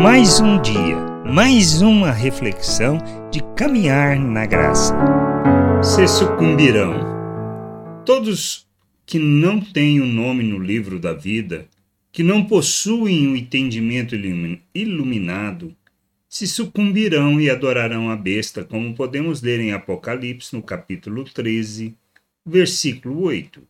Mais um dia, mais uma reflexão de caminhar na graça. Se sucumbirão. Todos que não têm o nome no livro da vida, que não possuem o entendimento iluminado, se sucumbirão e adorarão a besta, como podemos ler em Apocalipse, no capítulo 13, versículo 8.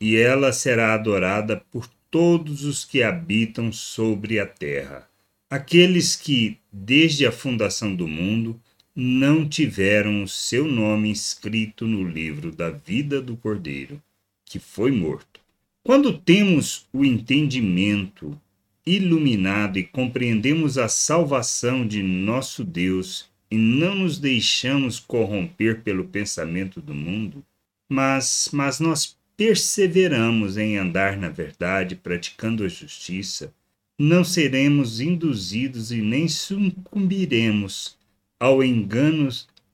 E ela será adorada por todos os que habitam sobre a terra, aqueles que, desde a fundação do mundo, não tiveram o seu nome escrito no livro da vida do Cordeiro, que foi morto. Quando temos o entendimento iluminado e compreendemos a salvação de nosso Deus e não nos deixamos corromper pelo pensamento do mundo, mas, mas nós perseveramos em andar na verdade, praticando a justiça, não seremos induzidos e nem sucumbiremos ao engano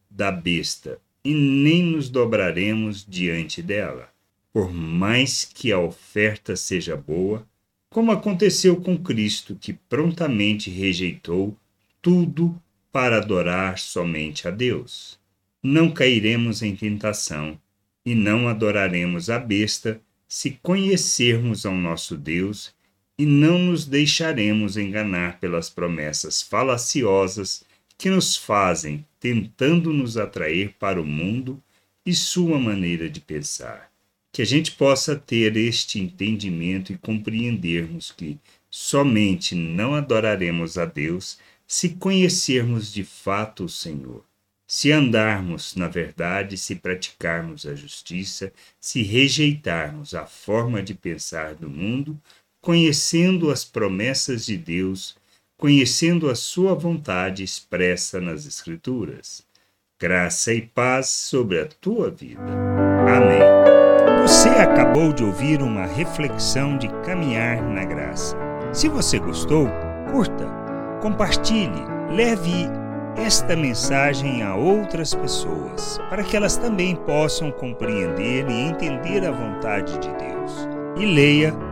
da besta, e nem nos dobraremos diante dela. Por mais que a oferta seja boa, como aconteceu com Cristo, que prontamente rejeitou tudo para adorar somente a Deus. Não cairemos em tentação e não adoraremos a besta se conhecermos ao nosso Deus e não nos deixaremos enganar pelas promessas falaciosas que nos fazem tentando nos atrair para o mundo e sua maneira de pensar. Que a gente possa ter este entendimento e compreendermos que somente não adoraremos a Deus se conhecermos de fato o Senhor se andarmos na verdade, se praticarmos a justiça, se rejeitarmos a forma de pensar do mundo, conhecendo as promessas de Deus, conhecendo a sua vontade expressa nas Escrituras. Graça e paz sobre a tua vida. Amém. Você acabou de ouvir uma reflexão de caminhar na graça. Se você gostou, curta, compartilhe, leve esta mensagem a outras pessoas, para que elas também possam compreender e entender a vontade de Deus. E leia